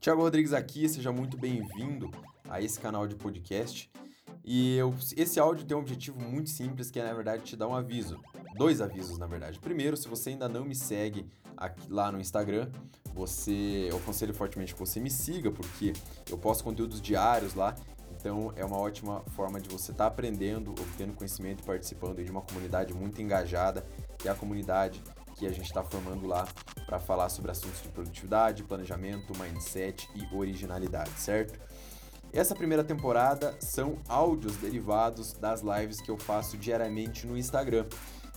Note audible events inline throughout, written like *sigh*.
Tiago Rodrigues aqui, seja muito bem-vindo a esse canal de podcast. E eu, esse áudio tem um objetivo muito simples, que é, na verdade, te dar um aviso. Dois avisos, na verdade. Primeiro, se você ainda não me segue aqui, lá no Instagram, você, eu aconselho fortemente que você me siga, porque eu posto conteúdos diários lá. Então, é uma ótima forma de você estar tá aprendendo, obtendo conhecimento e participando de uma comunidade muito engajada, que é a comunidade que a gente está formando lá para falar sobre assuntos de produtividade, planejamento, mindset e originalidade, certo? Essa primeira temporada são áudios derivados das lives que eu faço diariamente no Instagram.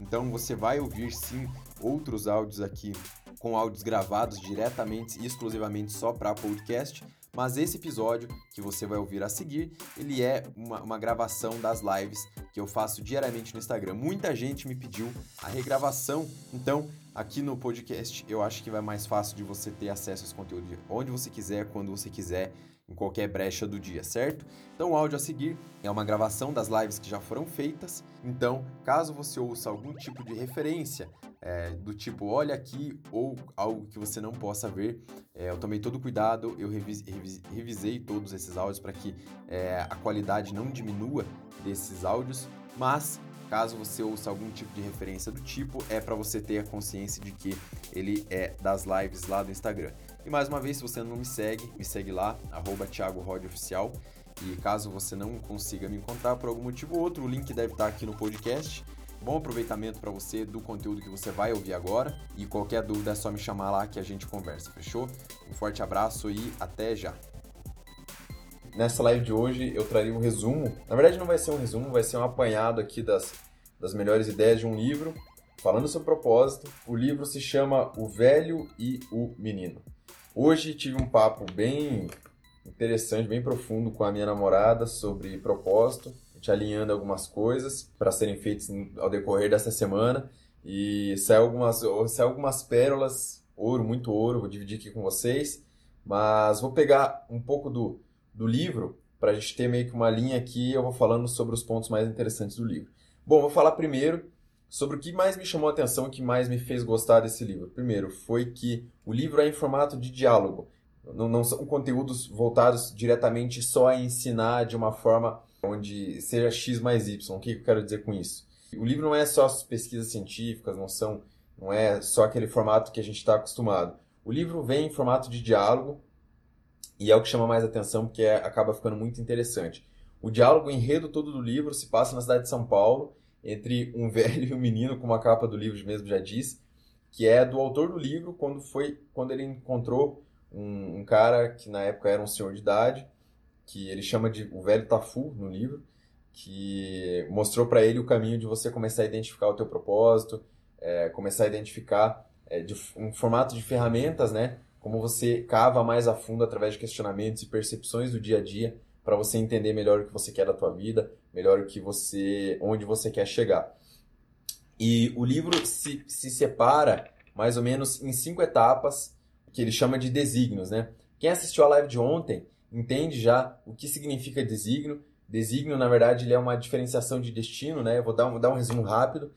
Então você vai ouvir sim outros áudios aqui com áudios gravados diretamente e exclusivamente só para podcast, mas esse episódio que você vai ouvir a seguir, ele é uma, uma, gravação das lives que eu faço diariamente no Instagram. Muita gente me pediu a regravação, então aqui no podcast eu acho que vai mais fácil de você ter acesso a esse conteúdo onde você quiser, quando você quiser em qualquer brecha do dia, certo? Então o áudio a seguir é uma gravação das lives que já foram feitas. Então, caso você ouça algum tipo de referência é, do tipo olha aqui ou algo que você não possa ver, é, eu tomei todo cuidado, eu revis, revis, revisei todos esses áudios para que é, a qualidade não diminua desses áudios, mas caso você ouça algum tipo de referência do tipo, é para você ter a consciência de que ele é das lives lá do Instagram. E mais uma vez, se você não me segue, me segue lá, arroba Oficial. E caso você não consiga me encontrar por algum motivo ou outro, o link deve estar aqui no podcast. Bom aproveitamento para você do conteúdo que você vai ouvir agora. E qualquer dúvida é só me chamar lá que a gente conversa, fechou? Um forte abraço e até já! Nessa live de hoje eu traria um resumo. Na verdade, não vai ser um resumo, vai ser um apanhado aqui das, das melhores ideias de um livro falando sobre propósito. O livro se chama O Velho e o Menino. Hoje tive um papo bem interessante, bem profundo com a minha namorada sobre propósito, gente alinhando algumas coisas para serem feitas ao decorrer dessa semana e saiu algumas, saiu algumas pérolas, ouro, muito ouro, vou dividir aqui com vocês, mas vou pegar um pouco do, do livro para a gente ter meio que uma linha aqui, eu vou falando sobre os pontos mais interessantes do livro. Bom, vou falar primeiro sobre o que mais me chamou a atenção, o que mais me fez gostar desse livro. Primeiro, foi que o livro é em formato de diálogo. Não, não são conteúdos voltados diretamente só a ensinar de uma forma onde seja X mais Y. O que eu quero dizer com isso? O livro não é só pesquisas científicas, não são, não é só aquele formato que a gente está acostumado. O livro vem em formato de diálogo e é o que chama mais atenção porque é, acaba ficando muito interessante. O diálogo, o enredo todo do livro se passa na cidade de São Paulo entre um *laughs* velho e um menino, como a capa do livro mesmo já diz, que é do autor do livro quando foi quando ele encontrou um, um, cara que na época era um senhor de idade, que ele chama de o velho Tafu no livro, que mostrou para ele o caminho de você começar a identificar o teu propósito, é, começar a identificar é, de, um formato de ferramentas, né? Como você cava mais a fundo através de questionamentos e percepções do dia a dia para você entender melhor o que você quer da tua vida, melhor o que você, onde você quer chegar. E o livro se, se separa mais ou menos em cinco etapas que ele chama de desígnios, né? Quem assistiu a live de ontem entende já o que significa desígnio. Desígnio, na verdade, ele é uma diferenciação de destino, né? Eu vou dar um, dar um resumo rápido.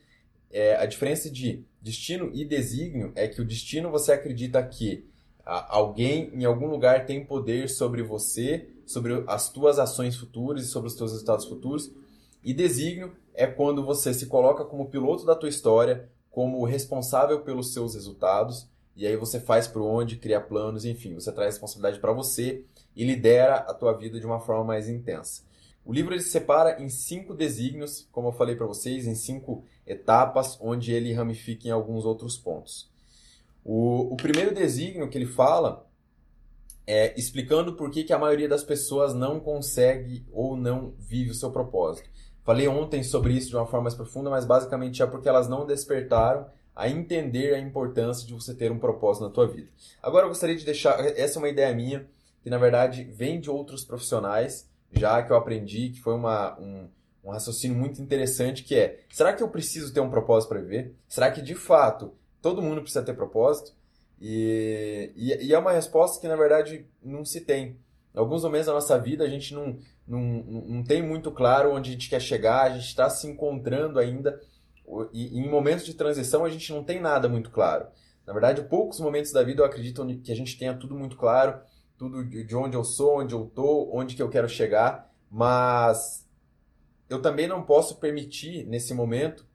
É, a diferença de destino e desígnio é que o destino você acredita que alguém em algum lugar tem poder sobre você, sobre as tuas ações futuras e sobre os teus resultados futuros. E desígnio é quando você se coloca como piloto da tua história, como responsável pelos seus resultados, e aí você faz por onde, cria planos, enfim, você traz responsabilidade para você e lidera a tua vida de uma forma mais intensa. O livro ele se separa em cinco desígnios, como eu falei para vocês, em cinco etapas, onde ele ramifica em alguns outros pontos. O, o primeiro desígnio que ele fala é explicando por que, que a maioria das pessoas não consegue ou não vive o seu propósito. Falei ontem sobre isso de uma forma mais profunda, mas basicamente é porque elas não despertaram a entender a importância de você ter um propósito na tua vida. Agora eu gostaria de deixar, essa é uma ideia minha, que na verdade vem de outros profissionais, já que eu aprendi, que foi uma, um, um raciocínio muito interessante, que é, será que eu preciso ter um propósito para viver? Será que de fato todo mundo precisa ter propósito. E, e, e, é uma resposta que, na verdade, não se tem. Em alguns momentos da nossa vida, a gente não, não, não tem muito claro onde a gente quer chegar, a gente está se encontrando ainda. E, e em momentos de transição, a gente não tem nada muito claro. Na verdade, poucos momentos da vida eu acredito que a gente tenha tudo muito claro tudo de onde eu sou, onde eu tô, onde que eu quero chegar, mas eu também não posso permitir nesse momento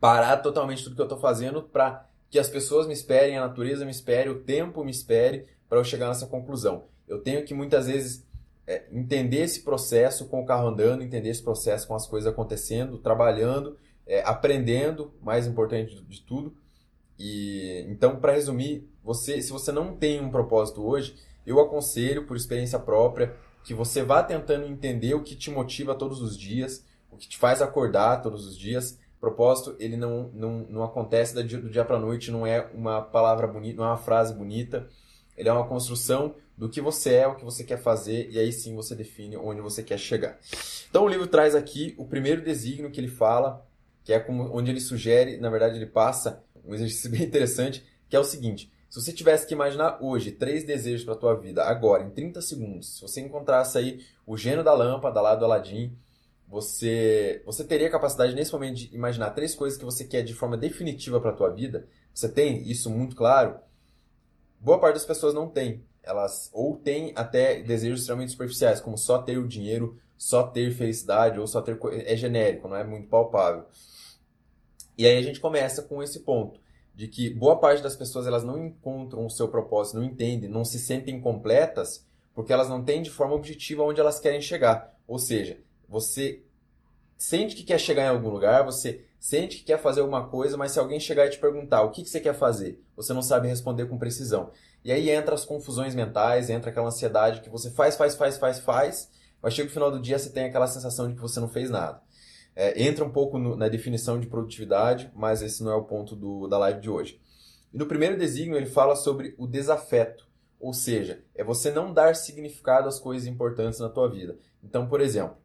parar totalmente tudo que eu estou fazendo para que as pessoas me esperem, a natureza me espere, o tempo me espere para eu chegar nessa conclusão. Eu tenho que muitas vezes é, entender esse processo com o carro andando, entender esse processo com as coisas acontecendo, trabalhando, é, aprendendo, mais importante de, tudo. E então, para resumir, você, se você não tem um propósito hoje, eu aconselho, por experiência própria, que você vá tentando entender o que te motiva todos os dias, o que te faz acordar todos os dias. Propósito, ele não, não, não acontece do dia, para noite, não é uma palavra bonita, não é uma frase bonita. Ele é uma construção do que você é, o que você quer fazer, e aí sim você define onde você quer chegar. Então o livro traz aqui o primeiro desígnio que ele fala, que é como, onde ele sugere, na verdade ele passa um exercício *laughs* bem interessante, que é o seguinte: se você tivesse que imaginar hoje três desejos para a tua vida, agora, em 30 segundos, se você encontrasse aí o gênio da lâmpada lá do Aladim, você, você teria a capacidade nesse momento de imaginar três coisas que você quer de forma definitiva para a tua vida? Você tem isso muito claro? Boa parte das pessoas não tem. Elas ou têm até desejos extremamente superficiais, como só ter o dinheiro, só ter felicidade, ou só ter. É genérico, não é muito palpável. E aí a gente começa com esse ponto de que boa parte das pessoas elas não encontram o seu propósito, não entendem, não se sentem completas, porque elas não têm de forma objetiva onde elas querem chegar. Ou seja, você sente que quer chegar em algum lugar, você sente que quer fazer alguma coisa, mas se alguém chegar e te perguntar o que, que você quer fazer, você não sabe responder com precisão. E aí entra as confusões mentais, entra aquela ansiedade que você faz, faz, faz, faz, faz, mas chega no final do dia você tem aquela sensação de que você não fez nada. É, entra um pouco no, na definição de produtividade, mas esse não é o ponto do, da live de hoje. E no primeiro desígnio ele fala sobre o desafeto, ou seja, é você não dar significado às coisas importantes na tua vida. Então, por exemplo,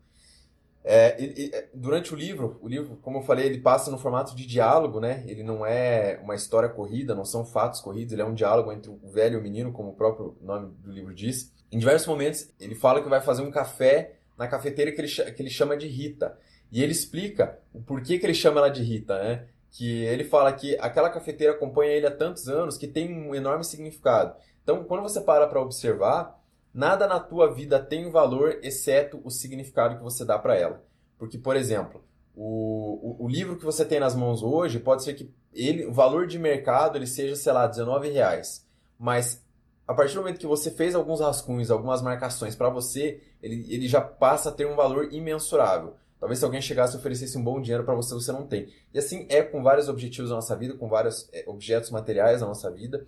é, ele, é, durante o livro, o livro, como eu falei, ele passa no formato de diálogo, né? Ele não é uma história corrida, não são fatos corridos, ele é um diálogo entre o velho e o menino, como o próprio nome do livro diz. Em diversos momentos, ele fala que vai fazer um café na cafeteira que ele, que ele chama de Rita. E ele explica o porquê que ele chama ela de Rita, né? Que ele fala que aquela cafeteira acompanha ele há tantos anos que tem um enorme significado. Então, quando você para para observar, Nada na tua vida tem valor exceto o significado que você dá para ela. Porque, por exemplo, o, o, o, livro que você tem nas mãos hoje pode ser que ele, o valor de mercado ele seja, sei lá, 19 reais. Mas a partir do momento que você fez alguns rascunhos, algumas marcações para você, ele, ele já passa a ter um valor imensurável. Talvez se alguém chegasse e oferecesse um bom dinheiro para você, você não tem. E assim é com vários objetivos da nossa vida, com vários é, objetos materiais da nossa vida.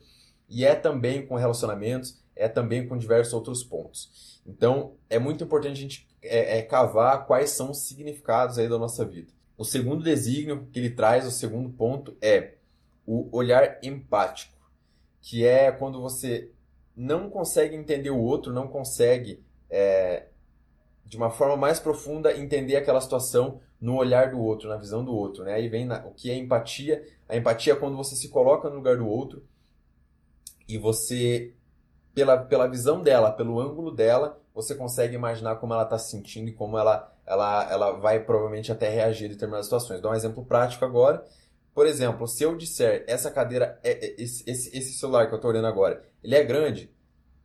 E é também com relacionamentos, é também com diversos outros pontos. Então, é muito importante a gente é, é, cavar quais são os significados aí da nossa vida. O segundo desígnio que ele traz, o segundo ponto, é o olhar empático, que é quando você não consegue entender o outro, não consegue, é, de uma forma mais profunda, entender aquela situação no olhar do outro, na visão do outro. Né? Aí vem na, o que é empatia. A empatia é quando você se coloca no lugar do outro e você pela, pela visão dela, pelo ângulo dela, você consegue imaginar como ela está se sentindo e como ela, ela, ela vai provavelmente até reagir em determinadas situações. Dou um exemplo prático agora. Por exemplo, se eu disser essa cadeira, é, é, esse, esse, esse celular que eu estou olhando agora, ele é grande?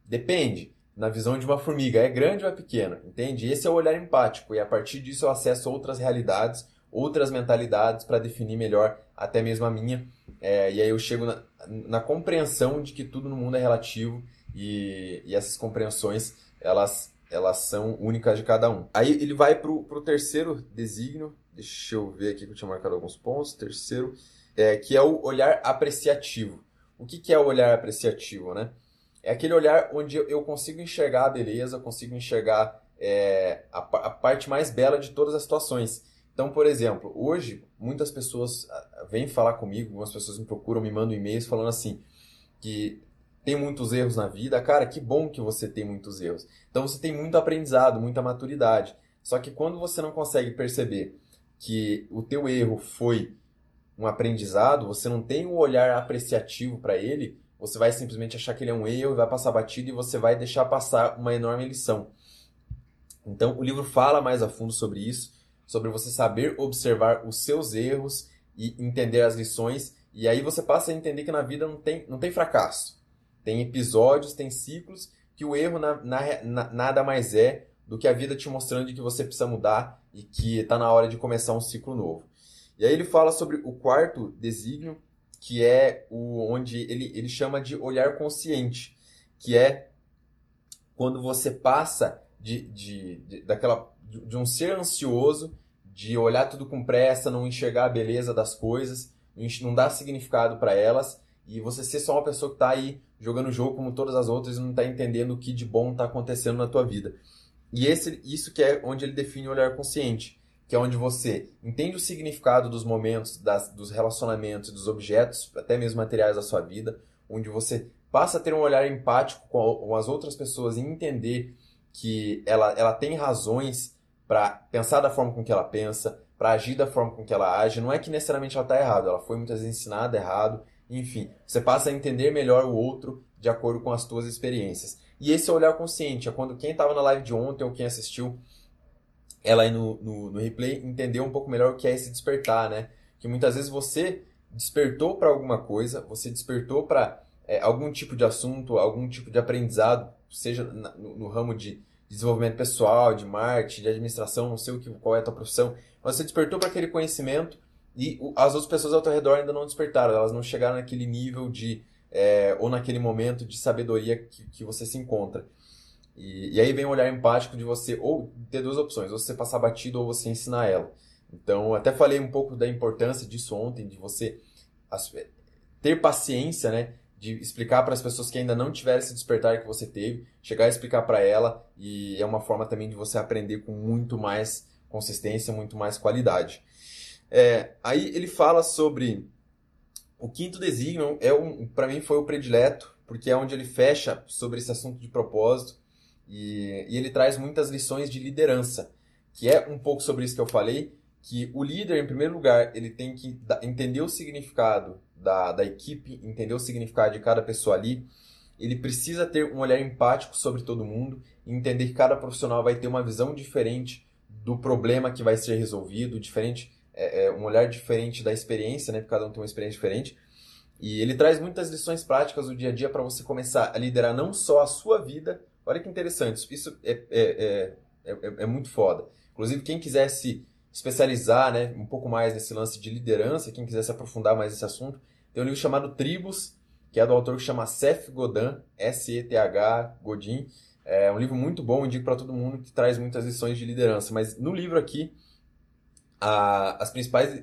Depende. Na visão de uma formiga, é grande ou é pequeno? Entende? Esse é o olhar empático e a partir disso eu acesso outras realidades, outras mentalidades para definir melhor até mesmo a minha. É, e aí eu chego na, na compreensão de que tudo no mundo é relativo e, e essas compreensões elas, elas são únicas de cada um. Aí ele vai para o terceiro desígnio, deixa eu ver aqui que eu tinha marcado alguns pontos, terceiro, é, que é o olhar apreciativo. O que, que é o olhar apreciativo, né? É aquele olhar onde eu consigo enxergar a beleza, consigo enxergar é, a, a, parte mais bela de todas as situações. Então, por exemplo, hoje muitas pessoas ah, vêm falar comigo, algumas pessoas me procuram, me mandam e-mails falando assim, que tem muitos erros na vida, cara, que bom que você tem muitos erros. Então você tem muito aprendizado, muita maturidade. Só que quando você não consegue perceber que o teu erro foi um aprendizado, você não tem um olhar apreciativo para ele, você vai simplesmente achar que ele é um erro vai passar batido e você vai deixar passar uma enorme lição. Então o livro fala mais a fundo sobre isso, sobre você saber observar os seus erros e entender as lições, e aí você passa a entender que na vida não tem, não tem fracasso. Tem episódios, tem ciclos que o erro na, na, na, nada mais é do que a vida te mostrando que você precisa mudar e que está na hora de começar um ciclo novo. E aí ele fala sobre o quarto desígnio, que é o onde ele, ele chama de olhar consciente, que é quando você passa de, de, de daquela, de, um ser ansioso, de olhar tudo com pressa, não enxergar a beleza das coisas, não dar significado para elas, e você ser só uma pessoa que está aí jogando o jogo como todas as outras e não está entendendo o que de bom está acontecendo na tua vida. E esse, isso que é onde ele define o olhar consciente, que é onde você entende o significado dos momentos, das, dos relacionamentos, dos objetos, até mesmo materiais da sua vida, onde você passa a ter um olhar empático com as outras pessoas e entender que ela, ela tem razões para pensar da forma com que ela pensa, para agir da forma com que ela age. Não é que necessariamente ela está errada, ela foi muitas vezes ensinada errado. Enfim, você passa a entender melhor o outro de acordo com as suas experiências. E esse olhar consciente é quando quem estava na live de ontem ou quem assistiu ela aí no, no, no, replay entendeu um pouco melhor o que é esse despertar, né? Que muitas vezes você despertou para alguma coisa, você despertou para é, algum tipo de assunto, algum tipo de aprendizado, seja no, no, ramo de desenvolvimento pessoal, de marketing, de administração, não sei o que, qual é a tua profissão, mas você despertou para aquele conhecimento e as outras pessoas ao teu redor ainda não despertaram, elas não chegaram naquele nível de é, ou naquele momento de sabedoria que, que você se encontra. E, e aí vem o olhar empático de você ou ter duas opções, ou você passar batido ou você ensinar ela. Então, até falei um pouco da importância disso ontem, de você ter paciência, né? De explicar para as pessoas que ainda não tiveram esse despertar que você teve, chegar a explicar para ela, e é uma forma também de você aprender com muito mais consistência, muito mais qualidade. É, aí ele fala sobre o quinto desígnio, é um, para mim foi o predileto, porque é onde ele fecha sobre esse assunto de propósito e, e ele traz muitas lições de liderança, que é um pouco sobre isso que eu falei, que o líder, em primeiro lugar, ele tem que entender o significado da, da equipe, entender o significado de cada pessoa ali, ele precisa ter um olhar empático sobre todo mundo e entender que cada profissional vai ter uma visão diferente do problema que vai ser resolvido, diferente, é, é, um olhar diferente da experiência, né? Porque cada um tem uma experiência diferente. E ele traz muitas lições práticas do dia a dia para você começar a liderar não só a sua vida, Olha que interessante, isso é, é, é, é, é muito foda. Inclusive, quem quiser se especializar né, um pouco mais nesse lance de liderança, quem quiser se aprofundar mais nesse assunto, tem um livro chamado Tribos, que é do autor que chama Seth Godin, S-E-T-H Godin. É um livro muito bom, indico para todo mundo, que traz muitas lições de liderança. Mas no livro aqui, a, as principais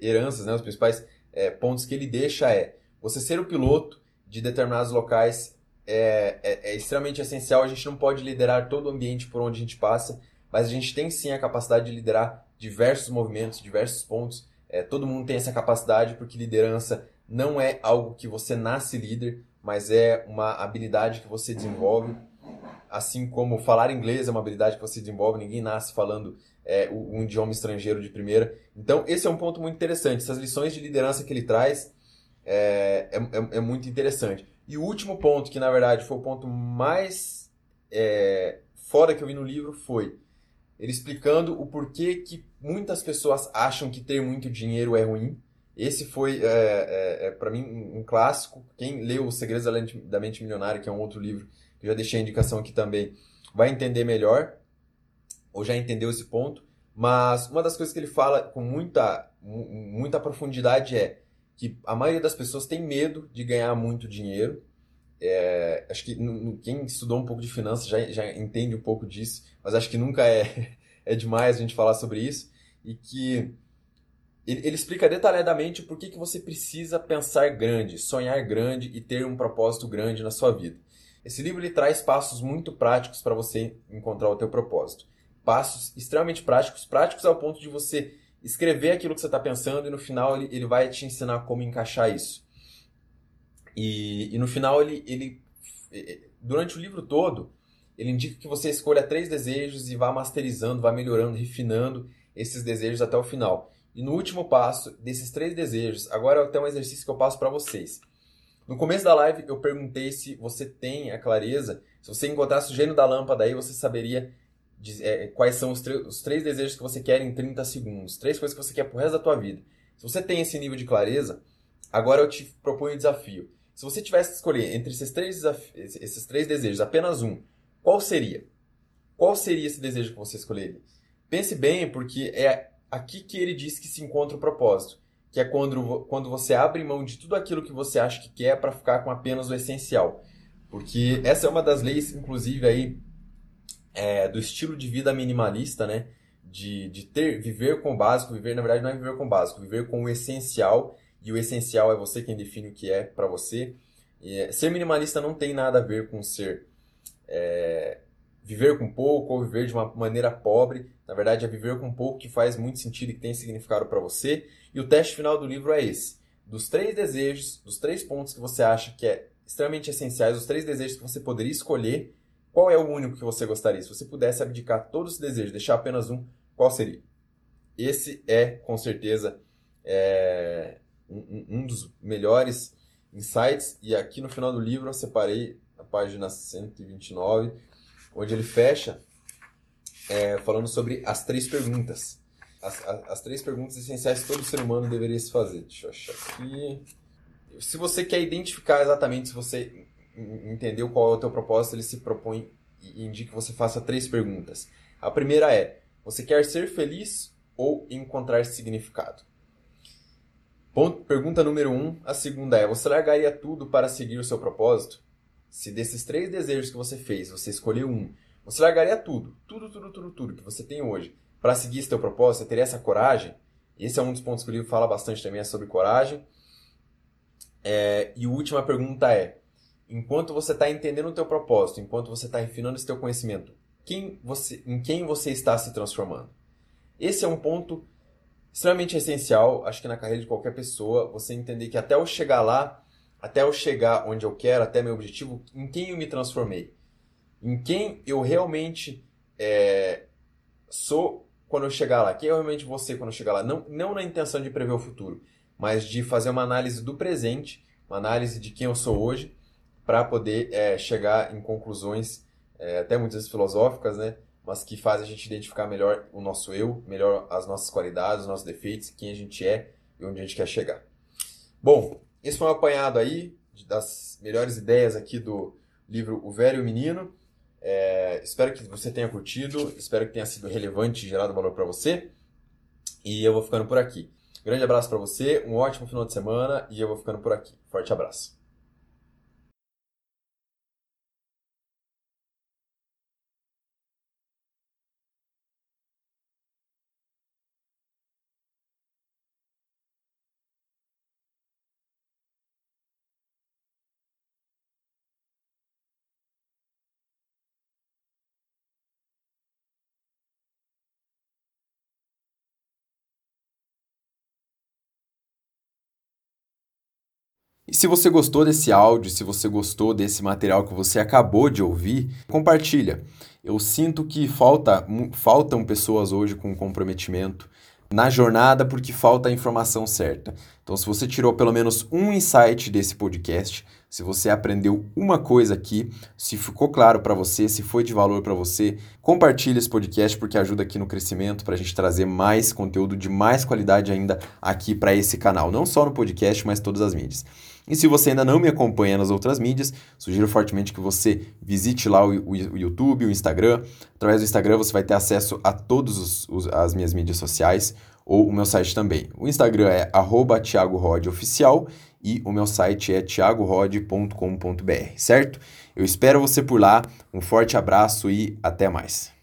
heranças, né, os principais é, pontos que ele deixa é você ser o piloto de determinados locais é, é, é, extremamente essencial. A gente não pode liderar todo o ambiente por onde a gente passa, mas a gente tem sim a capacidade de liderar diversos movimentos, diversos pontos. É, todo mundo tem essa capacidade, porque liderança não é algo que você nasce líder, mas é uma habilidade que você desenvolve. Assim como falar inglês é uma habilidade que você desenvolve, ninguém nasce falando é, um idioma estrangeiro de primeira. Então, esse é um ponto muito interessante. Essas lições de liderança que ele traz é, é, é, é muito interessante. E o último ponto, que na verdade foi o ponto mais é, fora que eu vi no livro, foi ele explicando o porquê que muitas pessoas acham que ter muito dinheiro é ruim. Esse foi, é, é, é para mim, um, clássico. Quem leu Os Segredos da Mente Milionária, que é um outro livro, que eu já deixei a indicação aqui também, vai entender melhor, ou já entendeu esse ponto. Mas uma das coisas que ele fala com muita, muita profundidade é que a maioria das pessoas tem medo de ganhar muito dinheiro. É, acho que quem estudou um pouco de finanças já, já entende um pouco disso, mas acho que nunca é, *laughs* é demais a gente falar sobre isso. E que ele, ele explica detalhadamente por que, que você precisa pensar grande, sonhar grande e ter um propósito grande na sua vida. Esse livro ele traz passos muito práticos para você encontrar o teu propósito. Passos extremamente práticos, práticos ao ponto de você escrever aquilo que você está pensando e no final ele, ele vai te ensinar como encaixar isso. E, e no final ele, ele, durante o livro todo, ele indica que você escolha três desejos e vá masterizando, vá melhorando, refinando esses desejos até o final. E no último passo desses três desejos, agora é até um exercício que eu passo para vocês. No começo da live eu perguntei se você tem a clareza, se você encontrasse o gênio da lâmpada aí, você saberia é, quais são os, os, três desejos que você quer em 30 segundos, três coisas que você quer pro resto da tua vida. Se você tem esse nível de clareza, agora eu te proponho um desafio. Se você tivesse que escolher entre esses três, esses três desejos, apenas um, qual seria? Qual seria esse desejo que você escolheria? Pense bem, porque é aqui que ele diz que se encontra o propósito, que é quando, quando você abre mão de tudo aquilo que você acha que quer para ficar com apenas o essencial. Porque essa é uma das leis, inclusive, aí, é, do estilo de vida minimalista, né? De, de ter, viver com o básico, viver, na verdade, não é viver com o básico, viver com o essencial, e o essencial é você quem define o que é para você. E, é, ser minimalista não tem nada a ver com ser é, viver com pouco ou viver de uma maneira pobre. Na verdade, é viver com pouco que faz muito sentido e que tem significado para você. E o teste final do livro é esse. Dos três desejos, dos três pontos que você acha que é extremamente essenciais, os três desejos que você poderia escolher, qual é o único que você gostaria? Se você pudesse abdicar todos os desejos, deixar apenas um, qual seria? Esse é, com certeza, é, um, um dos melhores insights. E aqui no final do livro eu separei a página 129 onde ele fecha é, falando sobre as três perguntas. As, as, as, três perguntas essenciais que todo ser humano deveria se fazer. Deixa eu achar aqui. Se você quer identificar exatamente, se você entendeu qual é o teu propósito, ele se propõe e indica que você faça três perguntas. A primeira é: você quer ser feliz ou encontrar significado? Ponto, pergunta número um. A segunda é: você largaria tudo para seguir o seu propósito? Se desses três desejos que você fez, você escolheu um, você largaria tudo, tudo, tudo, tudo, tudo que você tem hoje para seguir teu propósito, você teria essa coragem? Esse é um dos pontos que o livro fala bastante também, é sobre coragem. É, e a última pergunta é, enquanto você está entendendo o teu propósito, enquanto você está refinando esse teu conhecimento, quem você, em quem você está se transformando? Esse é um ponto extremamente essencial, acho que na carreira de qualquer pessoa, você entender que até eu chegar lá, até eu chegar onde eu quero, até meu objetivo, em quem eu me transformei. Em quem eu realmente é, sou quando eu chegar lá. Quem eu realmente vou ser quando eu chegar lá. Não, não na intenção de prever o futuro, mas de fazer uma análise do presente, uma análise de quem eu sou hoje, para poder é, chegar em conclusões, é, até muitas vezes filosóficas, né? mas que fazem a gente identificar melhor o nosso eu, melhor as nossas qualidades, os nossos defeitos, quem a gente é e onde a gente quer chegar. Bom, esse foi um apanhado aí das melhores ideias aqui do livro O Velho e o Menino. É, espero que você tenha curtido, espero que tenha sido relevante e gerado valor para você. E eu vou ficando por aqui. Grande abraço para você, um ótimo final de semana e eu vou ficando por aqui. Forte abraço. E se você gostou desse áudio, se você gostou desse material que você acabou de ouvir, compartilha. Eu sinto que falta, faltam pessoas hoje com comprometimento na jornada porque falta a informação certa. Então, se você tirou pelo menos um insight desse podcast, se você aprendeu uma coisa aqui, se ficou claro para você, se foi de valor para você, compartilhe esse podcast porque ajuda aqui no crescimento para a gente trazer mais conteúdo de mais qualidade ainda aqui para esse canal, não só no podcast, mas todas as mídias. E se você ainda não me acompanha nas outras mídias, sugiro fortemente que você visite lá o, o, o YouTube, o Instagram. Através do Instagram você vai ter acesso a todas as minhas mídias sociais ou o meu site também. O Instagram é @thiagorodioficial e o meu site é thiagorod.com.br, certo? Eu espero você por lá. Um forte abraço e até mais.